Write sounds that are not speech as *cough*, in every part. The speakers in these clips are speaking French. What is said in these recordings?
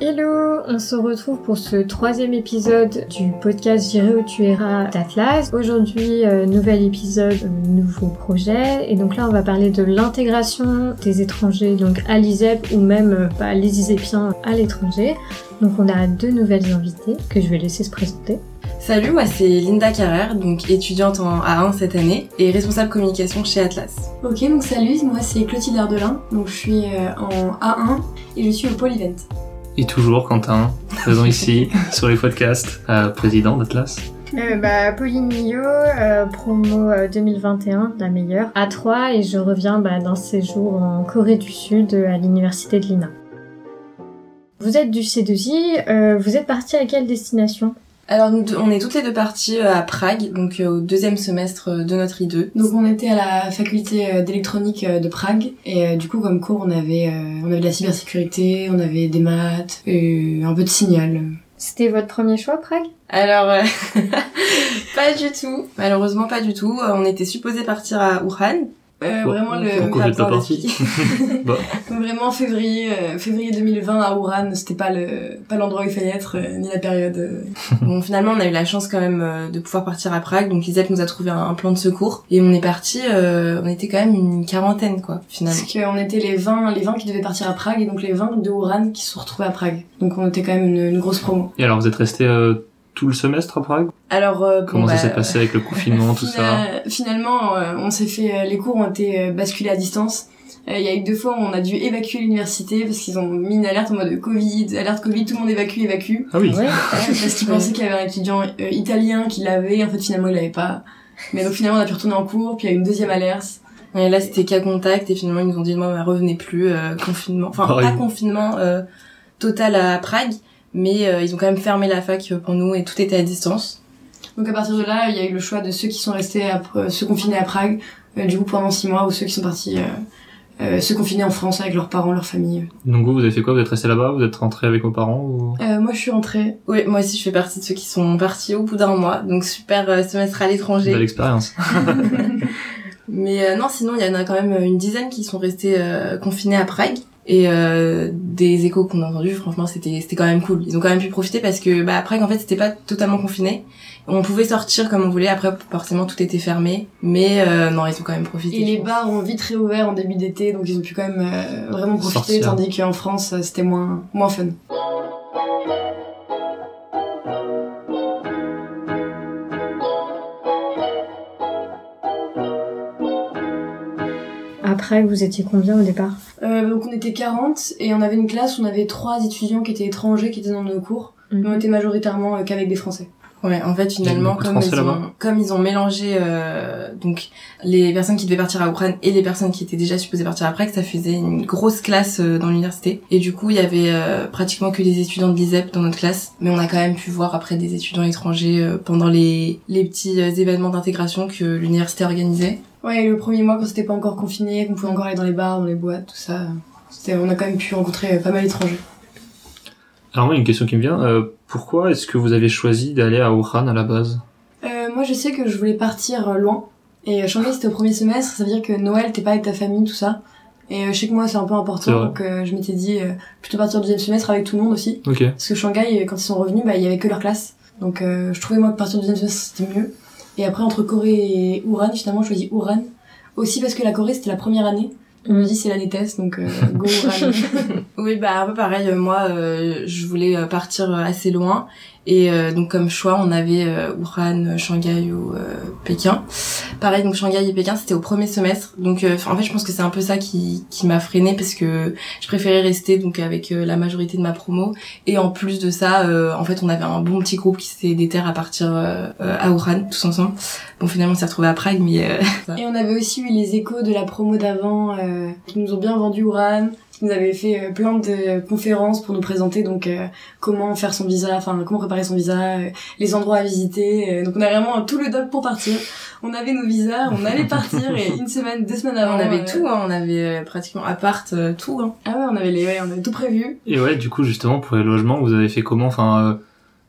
Hello, on se retrouve pour ce troisième épisode du podcast J'irai où tu iras d'Atlas. Aujourd'hui, euh, nouvel épisode, euh, nouveau projet. Et donc là, on va parler de l'intégration des étrangers donc à l'ISEP ou même euh, bah, les ISEPiens à l'étranger. Donc on a deux nouvelles invitées que je vais laisser se présenter. Salut, moi c'est Linda Carrère, donc étudiante en A1 cette année et responsable communication chez Atlas. Ok, donc salut, moi c'est Clotilde Ardelin, donc je suis en A1 et je suis au Pôle Event. Et toujours Quentin, présent *laughs* ici sur les podcasts, euh, président d'Atlas. Euh, bah, Pauline Millot, euh, promo 2021, la meilleure, à 3 et je reviens bah, d'un séjour en Corée du Sud à l'université de Lina. Vous êtes du C2I, vous êtes parti à quelle destination? Alors nous, on est toutes les deux parties euh, à Prague, donc euh, au deuxième semestre de notre I2. Donc on était à la faculté euh, d'électronique de Prague et du coup comme cours on avait on avait de la cybersécurité, on avait des maths et un peu de signal. C'était votre premier choix Prague? Alors *laughs* pas du tout, malheureusement pas du tout. On était supposé partir à Wuhan euh, vraiment le pourquoi pas parti *laughs* bah. vraiment février euh, février 2020 à Ouran c'était pas le pas l'endroit où il fallait être euh, ni la période euh. *laughs* bon finalement on a eu la chance quand même de pouvoir partir à Prague. Donc Isaac nous a trouvé un, plan de secours. Et on est parti on était quand même une quarantaine quoi finalement. Parce qu'on était les 20 les 20 qui devaient partir à Prague et donc les 20 de Ouran qui se sont retrouvés à Prague. Donc on était quand même une, une grosse promo. Et alors vous êtes resté tout le semestre à Prague Alors euh, comment ça bah, s'est passé avec le confinement tout ça *laughs* Finalement, euh, on s'est fait euh, les cours ont été basculés à distance. Il y a eu deux fois où on a dû évacuer l'université parce qu'ils ont mis une alerte en mode Covid, alerte Covid, tout le monde évacue, évacue. Ah oui. parce qu'ils pensaient qu'il y avait un étudiant italien qui l'avait, en fait finalement il l'avait pas. Mais donc finalement on a pu retourner en cours, puis il y a eu une deuxième alerte. Et là c'était cas contact et finalement ils nous ont dit moi bah, revenez plus confinement, enfin pas confinement total à Prague, mais euh, ils ont quand même fermé la fac pour nous et tout était à distance. Donc à partir de là, il y a eu le choix de ceux qui sont restés à se confiner à Prague, euh, du coup pendant six mois, ou ceux qui sont partis euh, se confiner en France avec leurs parents, leur famille. Donc vous, vous avez fait quoi? Vous êtes resté là-bas? Vous êtes rentré avec vos parents ou... Moi, je suis rentrée. Oui, moi aussi, je fais partie de ceux qui sont partis au bout d'un mois. Donc super semestre à l'étranger. Belle expérience. *laughs* Mais non, sinon, il y en a quand même une dizaine qui sont restés confinés à Prague. Et euh, des échos qu'on a entendus, franchement, c'était c'était quand même cool. Ils ont quand même pu profiter parce que bah après, en fait, c'était pas totalement confiné. On pouvait sortir comme on voulait. Après, forcément, tout était fermé, mais euh, non, ils ont quand même profité. Et les bars ont vite réouvert en début d'été, donc ils ont pu quand même euh, vraiment profiter, tandis qu'en France, c'était moins moins fun. Après, vous étiez combien au départ? Euh, Donc on était 40 et on avait une classe où on avait trois étudiants qui étaient étrangers qui étaient dans nos cours. Mhm. Mais on était majoritairement euh, qu'avec des Français. Ouais, en fait, finalement, comme ils, ont, comme ils ont mélangé euh, donc les personnes qui devaient partir à Ukraine et les personnes qui étaient déjà supposées partir après, que ça faisait une grosse classe euh, dans l'université. Et du coup, il y avait euh, pratiquement que des étudiants de l'ISEP dans notre classe, mais on a quand même pu voir après des étudiants étrangers euh, pendant les les petits événements d'intégration que l'université organisait. Ouais, le premier mois quand c'était pas encore confiné, qu'on pouvait encore aller dans les bars, dans les boîtes, tout ça, on a quand même pu rencontrer pas mal d'étrangers. Alors moi, une question qui me vient, euh, pourquoi est-ce que vous avez choisi d'aller à Wuhan à la base? Euh, Moi, je sais que je voulais partir euh, loin. Et Shanghai, c'était au premier semestre, ça veut dire que Noël, t'es pas avec ta famille, tout ça. Et je sais que moi, c'est un peu important, donc je m'étais dit plutôt partir au deuxième semestre avec tout le monde aussi. Parce que Shanghai, quand ils sont revenus, bah, il y avait que leur classe. Donc je trouvais moi que partir au deuxième semestre, c'était mieux. Et après, entre Corée et Wuhan, finalement, je choisis Wuhan. Aussi parce que la Corée, c'était la première année. On me dit c'est l'année test, donc euh, go *laughs* Oui, bah un peu pareil. Euh, moi, euh, je voulais partir assez loin et euh, donc comme choix, on avait euh, Wuhan, Shanghai ou euh, Pékin. Pareil, donc Shanghai et Pékin, c'était au premier semestre. Donc euh, en fait, je pense que c'est un peu ça qui, qui m'a freiné parce que je préférais rester donc avec la majorité de ma promo. Et en plus de ça, en fait, on avait un bon petit groupe qui s'était déterre à partir à Wuhan tous ensemble. Bon, finalement, on s'est retrouvés à Prague, mais... *laughs* et on avait aussi eu les échos de la promo d'avant qui nous ont bien vendu Wuhan nous avait fait euh, plein de conférences pour nous présenter donc euh, comment faire son visa, enfin comment préparer son visa, euh, les endroits à visiter. donc on a vraiment tout le doc pour partir. On avait nos visas, on allait partir et une semaine, deux semaines avant, on avait tout, hein, on avait pratiquement appart tout. Hein. Ah ouais, on avait les, ouais, on avait tout prévu. Et ouais, du coup justement pour les logements, vous avez fait comment, enfin.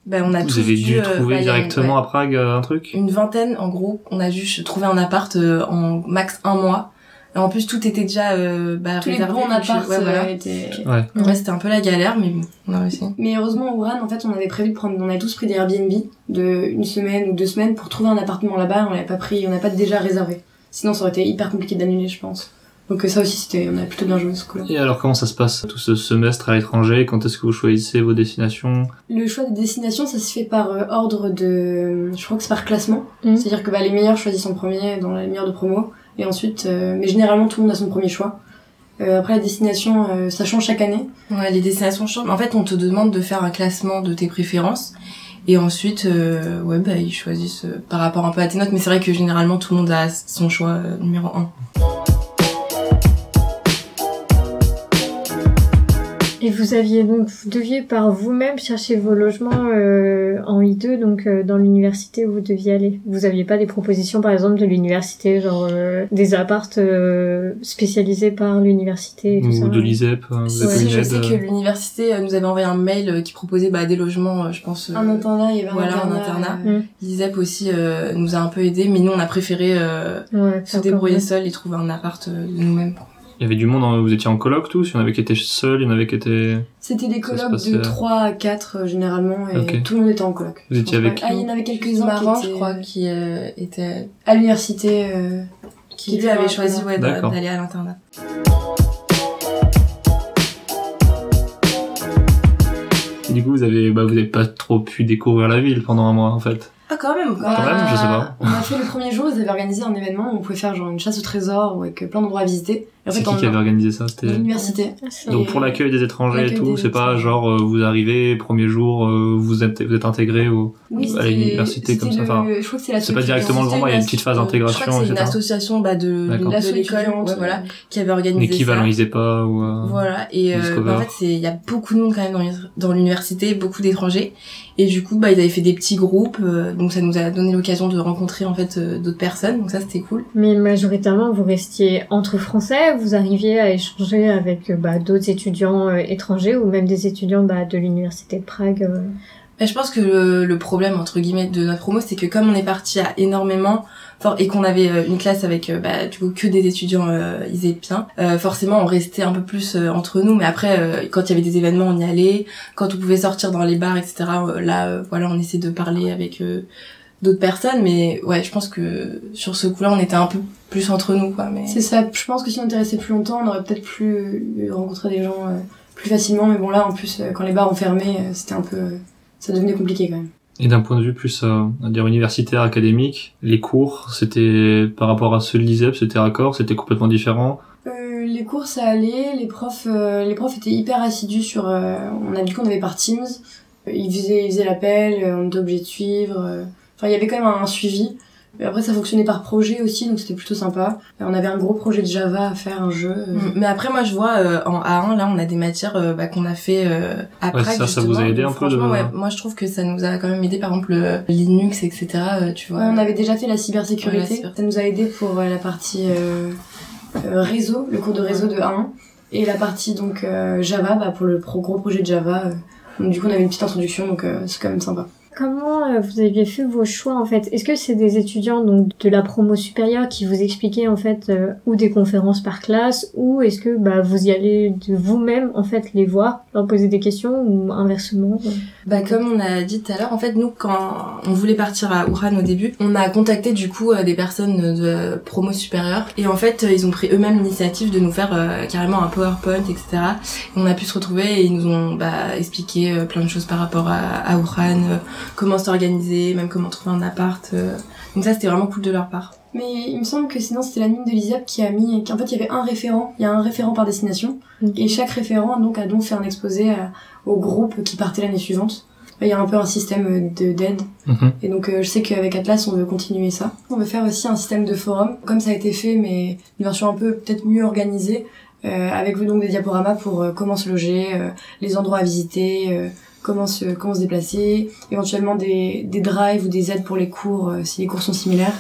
Ben, on a vous avez dû trouver directement à Prague un truc Une vingtaine, en gros. On a dû trouver un appart en max un mois Et en plus, tout était déjà euh, bah, Tous réservé. les bons apparts ouais, voilà. euh, étaient... Ouais. Ouais, c'était un peu la galère, mais bon, on a réussi. Mais heureusement, au Wuhan, en fait, on avait prévu de prendre, on avait tous pris des Airbnb de une semaine ou deux semaines pour trouver un appartement là-bas. On l'avait pas pris, on n'a pas déjà réservé. Sinon, ça aurait été hyper compliqué d'annuler, je pense. Donc euh, ça aussi, c'était, on a plutôt bien joué ce coup-là. Et alors comment ça se passe tout ce semestre à l'étranger? Quand est-ce que vous choisissez vos destinations? Le choix des destinations, ça se fait par euh, ordre de, je crois que c'est par classement. Mhm. C'est-à-dire que bah, les meilleurs choisissent en premier dans les meilleurs de promo, et ensuite, euh, mais généralement tout le monde a son premier choix. Euh, après la destination, euh, ça change chaque année. Ouais, les destinations changent. En fait, on te demande de faire un classement de tes préférences. Et ensuite, euh, ouais, bah, ils choisissent euh, par rapport un peu à tes notes. Mais c'est vrai que généralement, tout le monde a son choix numéro un. Et vous aviez donc, vous deviez par vous-même chercher vos logements euh, en I2, donc euh, dans l'université où vous deviez aller. Vous aviez pas des propositions, par exemple, de l'université, genre euh, des appartes euh, spécialisés par l'université et tout ça. Ou de l'ISEP euh, Vous Si, je sais que l'université euh, nous avait envoyé un mail euh, qui proposait bah, des logements, euh, je pense. euh, Un internat, il y avait un voilà, un internat. euh, L'ISEP aussi euh, nous a un peu aidé, mais nous, on a préféré euh, Ouais, se débrouiller seul et trouver un appart euh, de nous-mêmes. Il y avait du monde, en- vous étiez en coloc tous? Il y en avait qui étaient seuls, il y en avait qui étaient... C'était des passait- de 3 à 4 euh, généralement, et tout le monde était en coloc. Vous étiez avec pas- Ah, il y en avait quelques-uns je étaient crois, qui euh, était à l'université. euh, qui Qui lui à choisi ouais, d'aller à l'internat. Et du coup, vous avez, bah, vous avez pas trop pu découvrir la ville pendant un mois, en fait? Ah, quand même, quand Quand même. même, je sais pas. On a fait le premier jour, ils avaient organisé un événement où on pouvait faire genre une chasse au trésor ou avec plein d'endroits à visiter. C'est qui qui avait organisé ça C'était... l'université. Donc pour l'accueil des étrangers et tout, c'est pas genre euh, vous arrivez premier jour, euh, vous êtes vous êtes intégré au Oui, à l'université comme ça, enfin, je crois que c'est pas directement le grand mois, il y a une petite phase d'intégration, c'est une association bah, de, de l'école ouais, voilà, qui avait organisé L'équivalent ça. ISEPA ou euh, Voilà, et euh, bah, en fait, c'est il y a beaucoup de monde quand même dans l'université, beaucoup d'étrangers. Et du coup, bah, ils avaient fait des petits groupes, euh, donc ça nous a donné l'occasion de rencontrer en fait euh, d'autres personnes, donc ça c'était cool. Mais majoritairement, vous restiez entre Français, vous arriviez à échanger avec euh, bah, d'autres étudiants euh, étrangers ou même des étudiants bah, de l'université de Prague. Mais je pense que le, le problème entre guillemets de notre promo, c'est que comme on est parti à énormément, et qu'on avait une classe avec bah, du coup que des étudiants euh, isépiens, euh, forcément on restait un peu plus euh, entre nous. Mais après, quand il y avait des événements, on y allait. Quand on pouvait sortir dans les bars, etc. là, voilà, on essayait de parler avec d'autres personnes. Mais ouais, je pense que sur ce coup-là, on était un peu plus entre nous, quoi. Mais C'est ça. Je pense que si on était resté plus longtemps, on aurait peut-être plus euh, rencontré des gens euh, plus facilement. Mais bon, là, en plus, euh, quand les bars ont fermé, euh, c'était un peu, euh, ça devenait compliqué quand même. Et d'un point de vue plus, euh, on va dire universitaire, académique, les cours, c'était par rapport à ceux de l'ISEP, c'était raccord, c'était complètement différent? Euh, les cours ça allait, les profs, euh, les profs étaient hyper assidus sur. euh, on a du coup on avait par Teams, Euh, ils faisaient, ils faisaient l'appel, euh, on était obligé de suivre. Euh. Enfin il y avait quand même un, un suivi. Et après ça fonctionnait par projet aussi donc c'était plutôt sympa. Et on avait un gros projet de Java à faire un jeu. euh. Mm. Mais après, moi, je vois euh, en A1, là, on a des matières euh, bah, qu'on a fait euh, à Ouais, ça, ça vous justement. a aidé Donc, un peu de- ouais, moi, je trouve que ça nous a quand même aidé, par exemple, le Linux, etc. euh, tu vois. Ouais, on avait déjà fait la cybersécurité. Ouais, la cyber- Ça nous a aidé pour euh, la partie euh, euh, réseau, le cours de réseau de 1 et la partie donc euh, Java bah, pour le pro- gros projet de Java. euh. Donc du coup on avait une petite introduction donc euh, c'est quand même sympa. Comment euh, vous aviez fait vos choix en fait? Est-ce que c'est des étudiants donc de la promo supérieure qui vous expliquaient en fait euh, ou des conférences par classe ou est-ce que bah vous y allez de vous-même en fait les voir, leur poser des questions ou inversement euh? Bah, comme on a dit tout à l'heure, en fait, nous, quand on voulait partir à Wuhan au début, on a contacté, du coup, euh, des personnes de promo supérieure. Et en fait, ils ont pris eux-mêmes l'initiative de nous faire euh, carrément un PowerPoint, etc. Et on a pu se retrouver et ils nous ont bah, expliqué plein de choses par rapport à, à Wuhan, comment s'organiser, même comment trouver un appart. euh. Donc ça, c'était vraiment cool de leur part. Mais il me semble que sinon c'était la mine de l'ISEP qui a mis qu'en fait il y avait un référent, il y a un référent par destination et chaque référent donc a donc fait un exposé à- au groupe qui partait l'année suivante. Il y a un peu un système de d'aide Mhm. Et donc euh, je sais qu'avec Atlas on veut continuer ça. On veut faire aussi un système de forum, comme ça a été fait mais une version un peu peut-être mieux organisée, euh, avec donc des diaporamas pour euh, comment se loger, euh, les endroits à visiter, euh, comment se comment se déplacer, éventuellement des, des drives ou des aides pour les cours euh, si les cours sont similaires.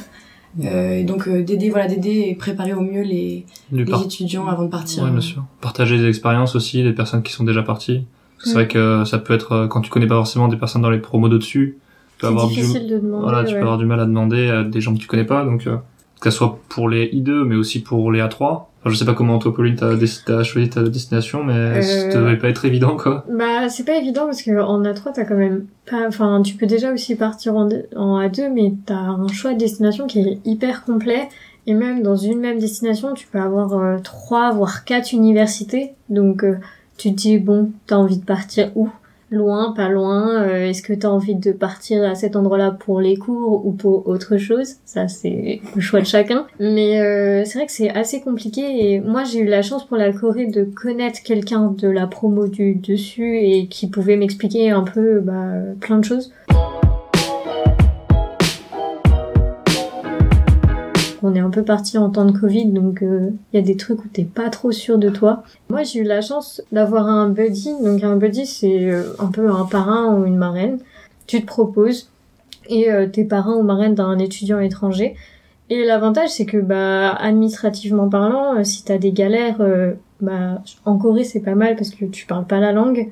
Euh, et donc euh, d'aider voilà d'aider et préparer au mieux les, les par- étudiants avant de partir. Ouais, bien sûr. Partager des expériences aussi, des personnes qui sont déjà parties. C'est vrai que ça peut être, euh, quand tu connais pas forcément des personnes dans les promos d'au-dessus, tu peux avoir du, difficile de demander. voilà, tu ouais. peux avoir du mal à demander à des gens que tu connais pas, donc euh, que ce soit pour les I2 mais aussi pour les A3 Enfin, je sais pas comment toi, Pauline, t'as, as choisi ta destination, mais euh... ça devait pas être évident, quoi. Bah, c'est pas évident parce que en A3, t'as quand même pas, enfin, tu peux déjà aussi partir en, en A2, mais t'as un choix de destination qui est hyper complet. Et même dans une même destination, tu peux avoir euh, trois, voire quatre universités. Donc, euh, tu te dis, bon, t'as envie de partir où? Loin, pas loin euh, Est-ce que tu as envie de partir à cet endroit-là pour les cours ou pour autre chose? Ça, c'est le choix de chacun. Mais euh, c'est vrai que c'est assez compliqué et moi, j'ai eu la chance pour la Corée de connaître quelqu'un de la promo du dessus et qui pouvait m'expliquer un peu bah, plein de choses. On est un peu parti en temps de Covid, donc il euh, y a des trucs où t'es pas trop sûr de toi. Moi, j'ai eu la chance d'avoir un buddy. Donc un buddy, c'est euh, un peu un parrain ou une marraine. Tu te proposes et euh, t'es parrain ou marraine d'un étudiant étranger. Et l'avantage, c'est que bah administrativement parlant, si t'as des galères, bah en Corée c'est pas mal parce que tu parles pas la langue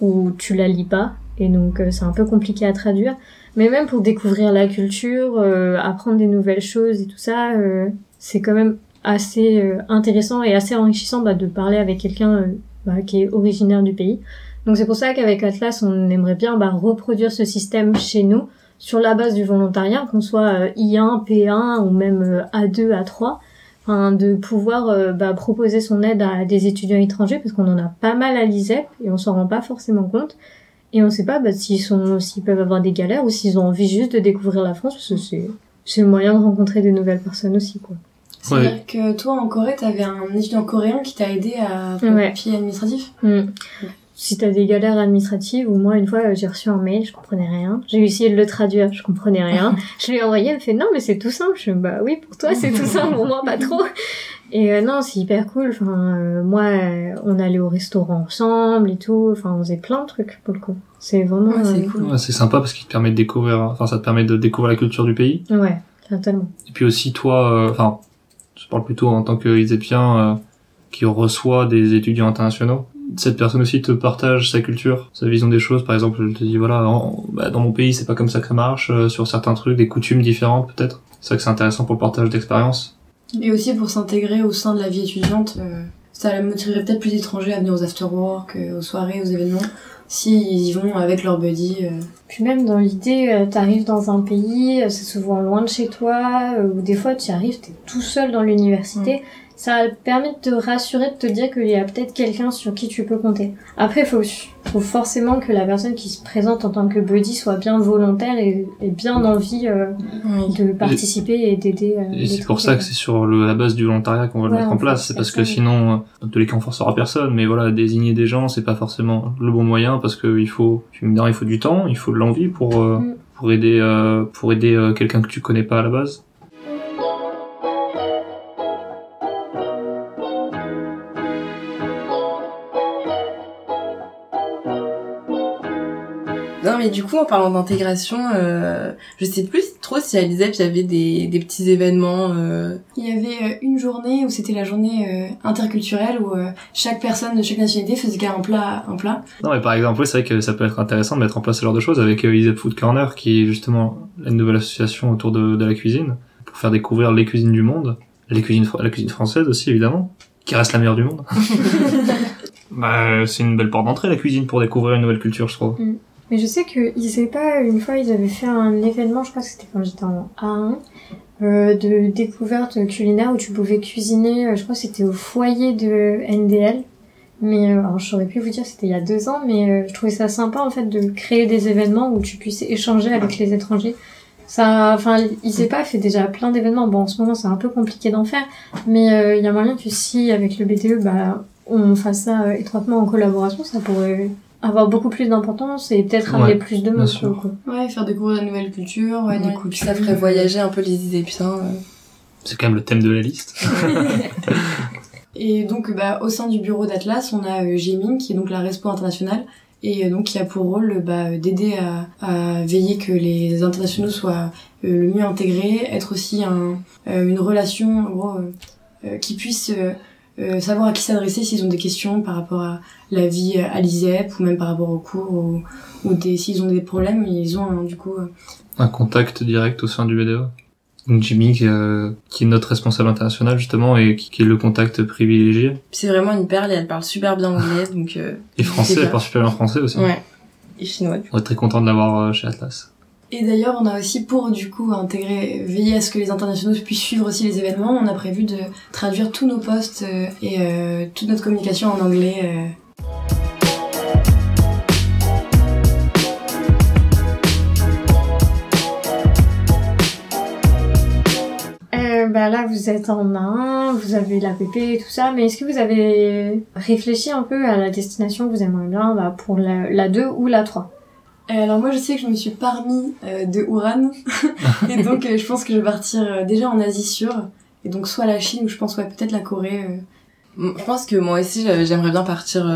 ou tu la lis pas et donc c'est un peu compliqué à traduire. Mais même pour découvrir la culture, euh, apprendre des nouvelles choses et tout ça, euh, c'est quand même assez euh, intéressant et assez enrichissant bah, de parler avec quelqu'un bah, qui est originaire du pays. Donc c'est pour ça qu'avec Atlas, on aimerait bien bah, reproduire ce système chez nous sur la base du volontariat, qu'on soit I1, P1 ou même A2, A3. Enfin, de pouvoir bah, proposer son aide à des étudiants étrangers parce qu'on en a pas mal à l'ISEP et on s'en rend pas forcément compte. Et on sait pas bah, s'ils sont, s'ils peuvent avoir des galères ou s'ils ont envie juste de découvrir la France, parce que c'est, c'est le moyen de rencontrer de nouvelles personnes aussi, quoi. C'est-à-dire que toi, en Corée, t'avais un étudiant coréen qui t'a aidé à faire ouais. papier administratif mmh. Si t'as des galères administratives, ou moi, une fois, j'ai reçu un mail, je comprenais rien. J'ai essayé de le traduire, je comprenais rien. *laughs* je lui ai envoyé, elle me fait, non, mais c'est tout simple. Je me bah oui, pour toi, c'est tout simple, pour moi, pas trop. Et euh, non, c'est hyper cool. Enfin, euh, moi, euh, on allait au restaurant ensemble et tout. Enfin, on faisait plein de trucs pour le coup. C'est vraiment c'est cool. Ouais, c'est sympa parce qu'il te permet de découvrir. Enfin, ça te permet de découvrir la culture du pays. Ouais, totalement. Et puis aussi toi, enfin, je parle plutôt en tant que Isépien qui reçoit des étudiants internationaux. Cette personne aussi te partage sa culture, sa vision des choses. Par exemple, je te dis voilà, bah, dans mon pays, c'est pas comme ça que ça marche. sur certains trucs, des coutumes différentes peut-être. C'est vrai que c'est intéressant pour le partage d'expérience. Et aussi pour s'intégrer au sein de la vie étudiante, euh, ça motiverait peut-être plus d'étrangers à venir aux after-work, euh, aux soirées, aux événements, s'ils y vont avec leur buddy. Euh. Puis même dans l'idée, t'arrives dans un pays, c'est souvent loin de chez toi, ou des fois tu arrives, t'es tout seul dans l'université. Mm ça permet de te rassurer, de te dire qu'il y a peut-être quelqu'un sur qui tu peux compter. Après, il faut, faut forcément que la personne qui se présente en tant que buddy soit bien volontaire et, et bien envie euh, de participer et, d'aider. Euh, et c'est pour ça que c'est sur le, la base du volontariat qu'on va le mettre en place. C'est parce que sinon, euh, dans tous les cas, on forcera personne. Mais voilà, désigner des gens, c'est pas forcément le bon moyen parce que il faut, tu me diras, il faut du temps, il faut de l'envie pour euh, mm. pour aider pour aider quelqu'un que tu connais pas à la base. Mais du coup, en parlant d'intégration, euh, je sais plus trop si à l'ISEP il y avait des, des petits événements. Euh... Il y avait euh, une journée où c'était la journée euh, interculturelle où euh, chaque personne de chaque nationalité faisait un plat, un plat. Non, mais par exemple, c'est vrai que ça peut être intéressant de mettre en place ce genre de choses avec ISEP Food Corner, qui est justement une nouvelle association autour de, de la cuisine pour faire découvrir les cuisines du monde, les cuisines, la cuisine française aussi évidemment, qui reste la meilleure du monde. *laughs* *laughs* bah, c'est une belle porte d'entrée la cuisine pour découvrir une nouvelle culture, je trouve. Mm. Mais je sais que ils pas une fois ils avaient fait un événement, je crois que c'était quand j'étais en A1, euh, de découverte culinaire où tu pouvais cuisiner. Euh, je crois que c'était au foyer de NDL. Mais euh, alors je saurais plus vous dire, c'était il y a deux ans, mais euh, je trouvais ça sympa en fait de créer des événements où tu puisses échanger avec les étrangers. Ça, enfin, pas fait déjà plein d'événements. Bon, en ce moment c'est un peu compliqué d'en faire, mais il y a moyen que si avec le BTE, bah, on fasse ça étroitement en collaboration, ça pourrait avoir beaucoup plus d'importance et peut-être amener plus de monde. Ouais, faire découvrir de nouvelles cultures, ouais, ouais. Puis ça ferait voyager un peu les idées putain. C'est quand même le thème de la liste. *laughs* *laughs* et donc, bah, au sein du bureau d'Atlas, on a euh, Gémine, qui est donc la Respo internationale, et euh, donc qui a pour rôle bah, d'aider à, à, veiller que les internationaux soient euh, le mieux intégrés, être aussi un, une relation en gros, qui puisse euh, savoir à qui s'adresser s'ils ont des questions par rapport à la vie euh, à l'ISEP ou même par rapport au cours ou, ou des s'ils ont des problèmes ils ont du coup euh, un contact direct au sein du BDO Donc Jimmy, qui, est notre responsable international justement et qui, est le contact privilégié. C'est vraiment une perle et elle parle super bien anglais, donc. et français, elle parle super bien français aussi. Ouais. Et chinois. On est très content de l'avoir chez Atlas. Et d'ailleurs, on a aussi pour du coup intégrer, veiller à ce que les internationaux puissent suivre aussi les événements, on a prévu de traduire tous nos posts et toute notre communication en anglais bah là vous êtes en main, vous avez l'APP et tout ça, mais est-ce que vous avez réfléchi un peu à la destination que vous aimeriez bien bah, pour la, 2 ou la 3 euh, alors moi je sais que je me suis parmi euh, de Ouran. *laughs* Et donc euh, je pense que je vais partir déjà en Asie sûre. Et donc soit la Chine ou je pense ouais peut-être la Corée. Je pense que moi aussi j'aimerais bien partir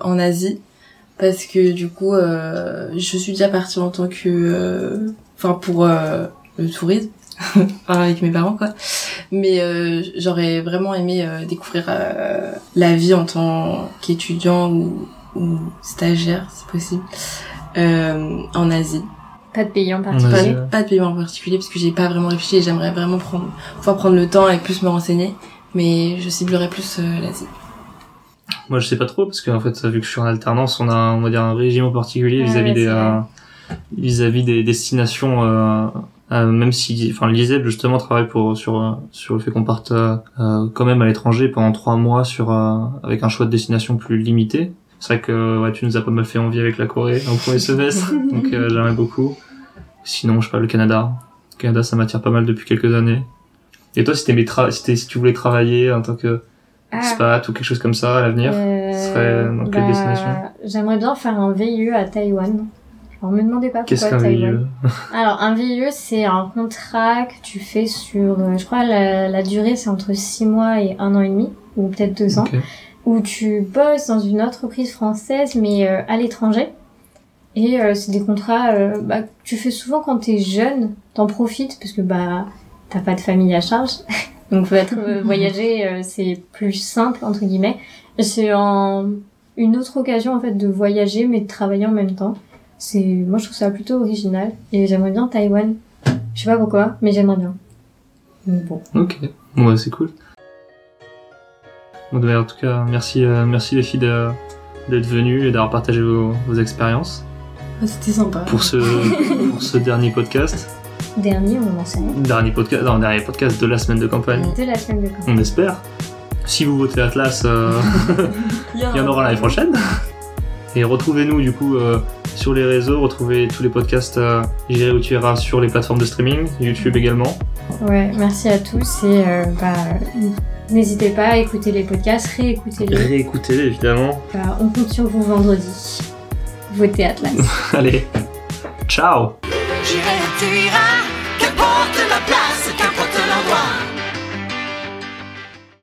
en Asie. Parce que du coup je suis déjà partie en tant que enfin pour le tourisme. *laughs* Avec mes parents quoi. Mais euh, j'aurais vraiment aimé euh, découvrir euh, la vie en tant qu'étudiant ou, ou, stagiaire si possible en Asie. Pas de pays en particulier pas, de pays en particulier parce que j'ai pas vraiment réfléchi et j'aimerais vraiment prendre pouvoir prendre le temps et plus me renseigner mais je ciblerais plus l'Asie. Moi je sais pas trop parce que en fait vu que je suis en alternance on a on va dire un régime particulier vis-à-vis des vis-à-vis des destinations euh, même si, enfin, l'ISEP justement travaille pour sur sur le fait qu'on parte euh, quand même à l'étranger pendant trois mois sur euh, avec un choix de destination plus limité. C'est vrai que ouais, tu nous as pas mal fait envie avec la Corée en premier semestre, donc j'aimerais beaucoup. Sinon, je sais pas, le Canada. Le Canada, ça m'attire pas mal depuis quelques années. Et toi, si, tra si, si tu voulais travailler en tant que ah. spat ou quelque chose comme ça à l'avenir, ce serait dans quelle bah, destination? J'aimerais bien faire un VIE à Taïwan. Alors, me demandez pas Qu'est-ce qu'un VIE Alors, un VIE, c'est un contrat que tu fais sur, euh, je crois, la, durée, c'est entre 6 mois et 1 an et demi, ou peut-être 2 ans, où tu bosses dans une entreprise française, mais euh, à l'étranger. Et euh, c'est des contrats bah, que tu fais souvent quand t'es jeune, t'en profites, parce que bah t'as pas de famille à charge. *laughs* Donc, être voyager, c'est plus simple, entre guillemets. C'est en une autre occasion, en fait, de voyager, mais de travailler en même temps. C'est, moi, je trouve ça plutôt original. Et j'aimerais bien Taïwan. Je sais pas pourquoi, mais j'aimerais bien. bon. Ok. Ouais, c'est cool. Bon, en tout cas, merci, euh, merci les filles d'être venues et d'avoir partagé vos, vos expériences. Ah, c'était sympa. Pour ce, *laughs* pour ce dernier podcast. Dernier, on en sait Dernier podcast, non, dernier podcast de la semaine de campagne. De la semaine de campagne. On espère. Si vous votez Atlas, euh, *laughs* *laughs* il y en aura l'année prochaine. Et retrouvez-nous du coup euh, sur les réseaux, retrouvez tous les podcasts euh, J'irai où tu iras sur les plateformes de streaming, YouTube également. Ouais, merci à tous et bah, n'hésitez pas à écouter les podcasts, réécoutez-les. Réécoutez-les évidemment. Bah, on compte sur vous vendredi. Votez Atlas. *laughs* Allez, ciao